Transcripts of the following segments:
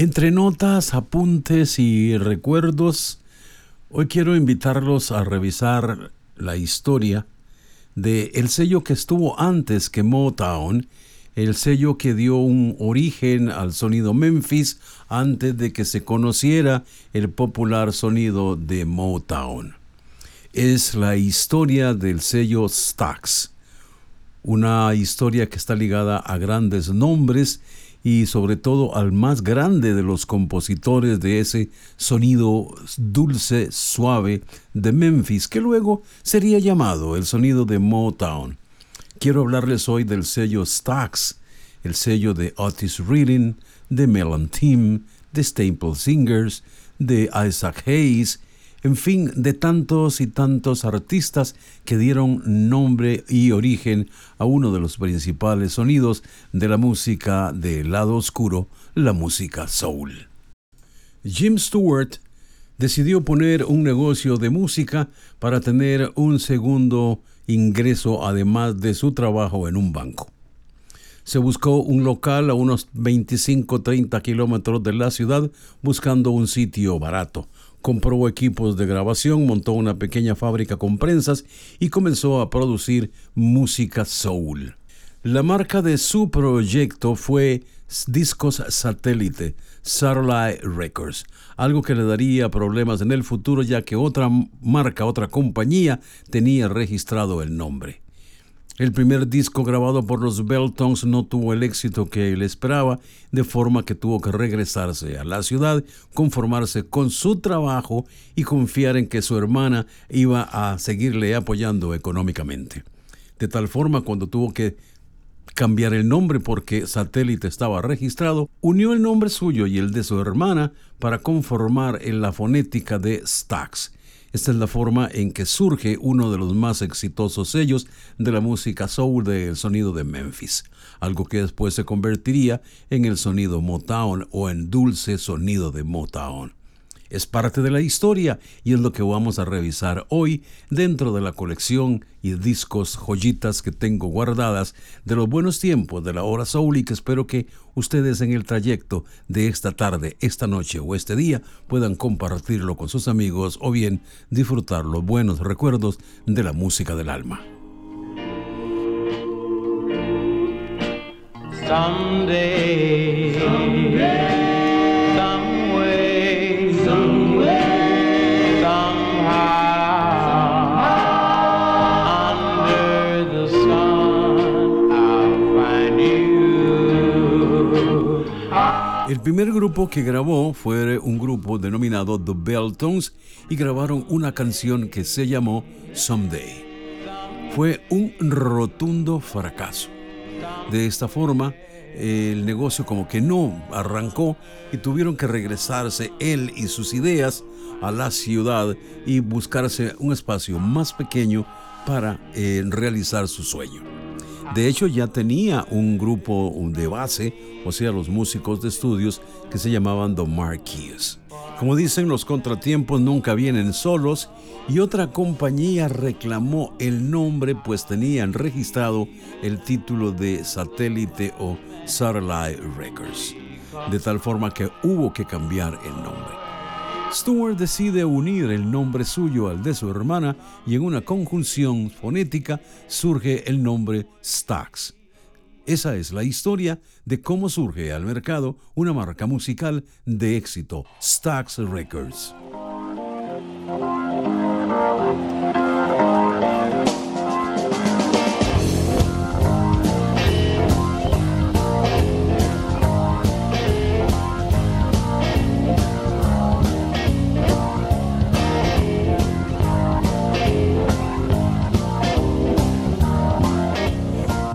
Entre notas, apuntes y recuerdos, hoy quiero invitarlos a revisar la historia de el sello que estuvo antes que Motown, el sello que dio un origen al sonido Memphis antes de que se conociera el popular sonido de Motown. Es la historia del sello Stax, una historia que está ligada a grandes nombres y sobre todo al más grande de los compositores de ese sonido dulce, suave de Memphis, que luego sería llamado el sonido de Motown. Quiero hablarles hoy del sello Stax, el sello de Otis Reading, de Melon Team, de Staple Singers, de Isaac Hayes en fin, de tantos y tantos artistas que dieron nombre y origen a uno de los principales sonidos de la música del lado oscuro, la música soul. Jim Stewart decidió poner un negocio de música para tener un segundo ingreso además de su trabajo en un banco. Se buscó un local a unos 25-30 kilómetros de la ciudad buscando un sitio barato, compró equipos de grabación, montó una pequeña fábrica con prensas y comenzó a producir música soul. La marca de su proyecto fue Discos Satélite, Satellite Records, algo que le daría problemas en el futuro ya que otra marca, otra compañía tenía registrado el nombre. El primer disco grabado por los Beltons no tuvo el éxito que él esperaba, de forma que tuvo que regresarse a la ciudad, conformarse con su trabajo y confiar en que su hermana iba a seguirle apoyando económicamente. De tal forma, cuando tuvo que cambiar el nombre porque satélite estaba registrado, unió el nombre suyo y el de su hermana para conformar en la fonética de Stax esta es la forma en que surge uno de los más exitosos sellos de la música soul del sonido de Memphis, algo que después se convertiría en el sonido Motown o en dulce sonido de Motown es parte de la historia y es lo que vamos a revisar hoy dentro de la colección y discos joyitas que tengo guardadas de los buenos tiempos de la hora soul y que espero que ustedes en el trayecto de esta tarde, esta noche o este día puedan compartirlo con sus amigos o bien disfrutar los buenos recuerdos de la música del alma. El primer grupo que grabó fue un grupo denominado The Beltons y grabaron una canción que se llamó Someday. Fue un rotundo fracaso. De esta forma, el negocio como que no arrancó y tuvieron que regresarse él y sus ideas a la ciudad y buscarse un espacio más pequeño para eh, realizar su sueño. De hecho, ya tenía un grupo de base, o sea, los músicos de estudios que se llamaban The Marquis. Como dicen, los contratiempos nunca vienen solos y otra compañía reclamó el nombre pues tenían registrado el título de satélite o Satellite Records. De tal forma que hubo que cambiar el nombre. Stewart decide unir el nombre suyo al de su hermana y en una conjunción fonética surge el nombre Stax. Esa es la historia de cómo surge al mercado una marca musical de éxito, Stax Records.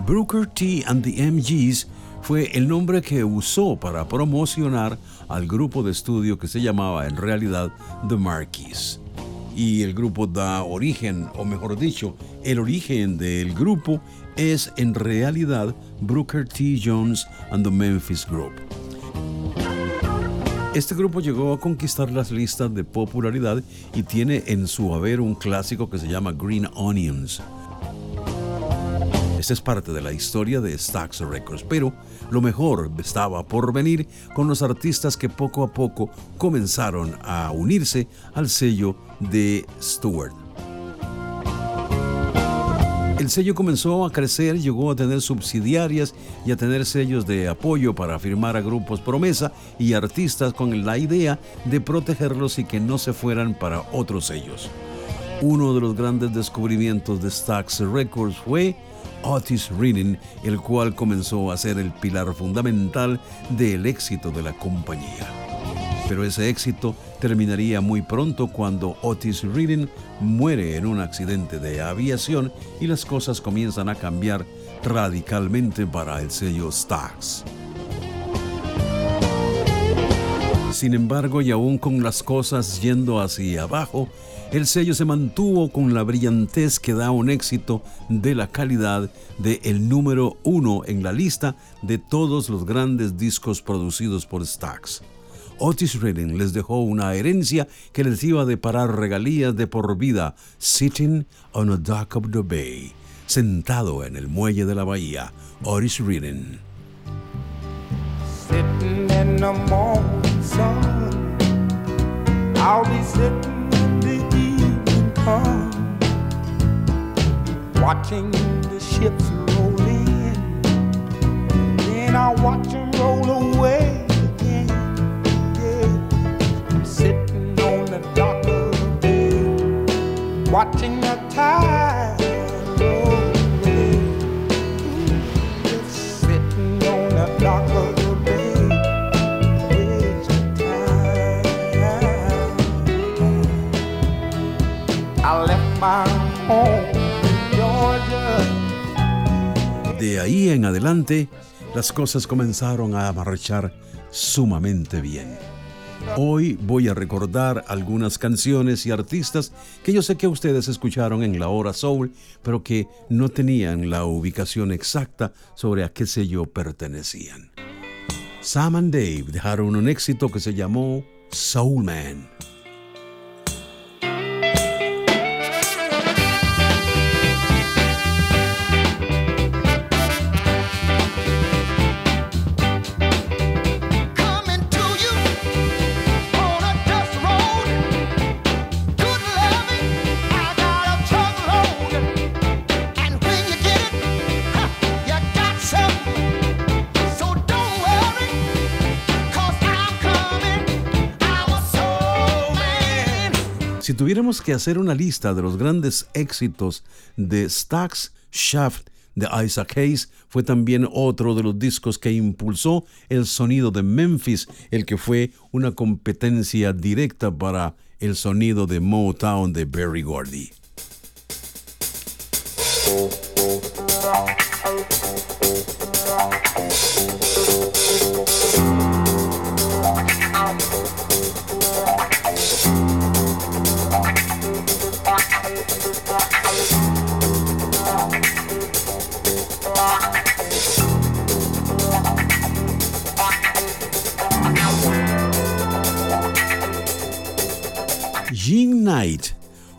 Booker T and the MGs fue el nombre que usó para promocionar al grupo de estudio que se llamaba en realidad The Marquis. Y el grupo da origen, o mejor dicho, el origen del grupo es en realidad Brooker T. Jones and the Memphis Group. Este grupo llegó a conquistar las listas de popularidad y tiene en su haber un clásico que se llama Green Onions. Es parte de la historia de Stax Records, pero lo mejor estaba por venir con los artistas que poco a poco comenzaron a unirse al sello de Stewart. El sello comenzó a crecer, llegó a tener subsidiarias y a tener sellos de apoyo para firmar a grupos promesa y artistas con la idea de protegerlos y que no se fueran para otros sellos. Uno de los grandes descubrimientos de Stax Records fue Otis Reading, el cual comenzó a ser el pilar fundamental del éxito de la compañía. Pero ese éxito terminaría muy pronto cuando Otis Reading muere en un accidente de aviación y las cosas comienzan a cambiar radicalmente para el sello Stax. Sin embargo, y aún con las cosas yendo hacia abajo, el sello se mantuvo con la brillantez que da un éxito de la calidad de el número uno en la lista de todos los grandes discos producidos por Stax. Otis Redding les dejó una herencia que les iba a deparar regalías de por vida, Sitting on a Dock of the Bay, sentado en el muelle de la bahía, Otis Redding. Sitting in the morning sun, I'll be sitting home, watching the ships roll in. Then I watch them roll away again. Yeah. I'm sitting on the dock of the bay, watching the tide roll. Ahí en adelante, las cosas comenzaron a marchar sumamente bien. Hoy voy a recordar algunas canciones y artistas que yo sé que ustedes escucharon en la hora soul, pero que no tenían la ubicación exacta sobre a qué sello pertenecían. Sam and Dave dejaron un éxito que se llamó Soul Man. Si tuviéramos que hacer una lista de los grandes éxitos de Stax Shaft de Isaac Hayes, fue también otro de los discos que impulsó el sonido de Memphis, el que fue una competencia directa para el sonido de Motown de Berry Gordy.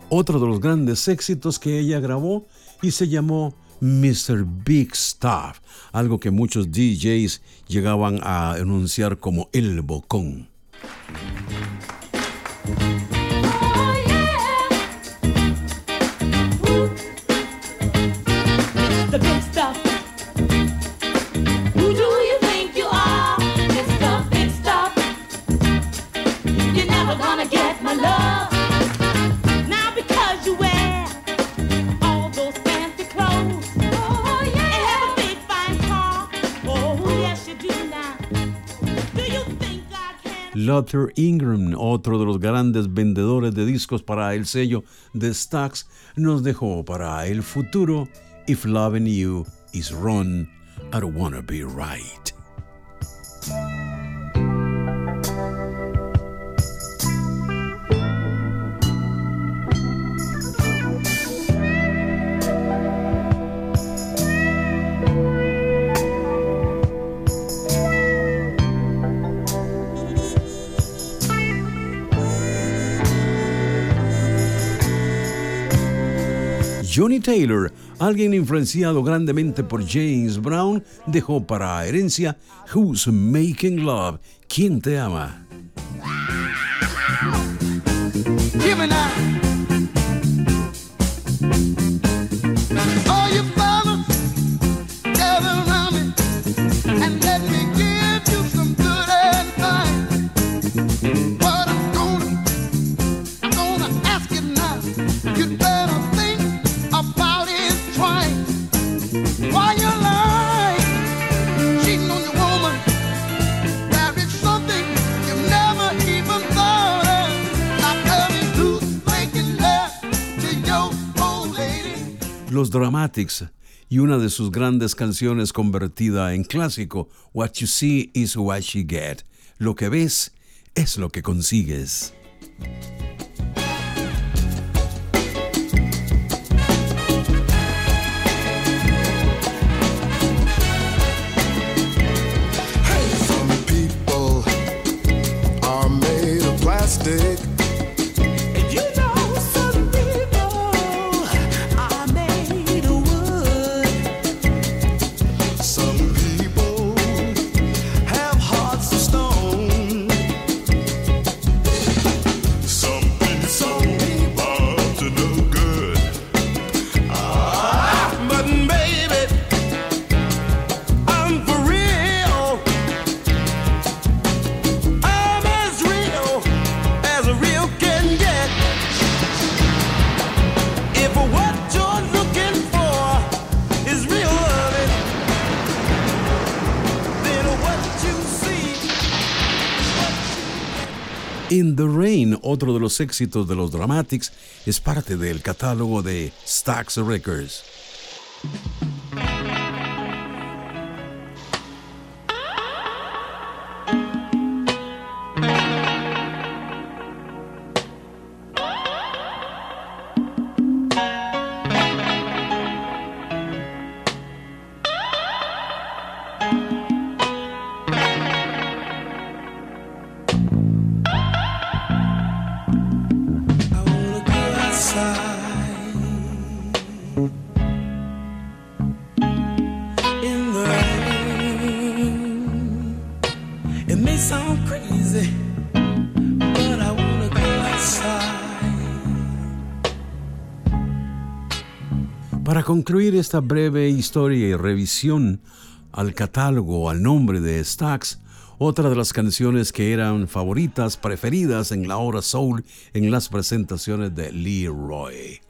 Otro de los grandes éxitos que ella grabó y se llamó Mr. Big Stuff, algo que muchos DJs llegaban a enunciar como el bocón. Luther Ingram, otro de los grandes vendedores de discos para el sello de Stax, nos dejó para el futuro If Loving You is Wrong, I Don't Wanna Be Right. Johnny Taylor, alguien influenciado grandemente por James Brown, dejó para herencia Who's Making Love? ¿Quién te ama? Los Dramatics y una de sus grandes canciones convertida en clásico, What You See is What You Get. Lo que ves es lo que consigues. In the Rain, otro de los éxitos de los Dramatics, es parte del catálogo de Stax Records. Concluir esta breve historia y revisión al catálogo, al nombre de Stax, otra de las canciones que eran favoritas, preferidas en la hora soul en las presentaciones de Leroy.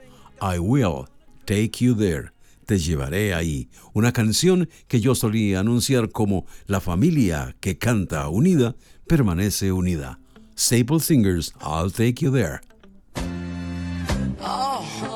I Will Take You There. Te llevaré ahí. Una canción que yo solía anunciar como la familia que canta unida permanece unida. Staple Singers, I'll Take You There. Help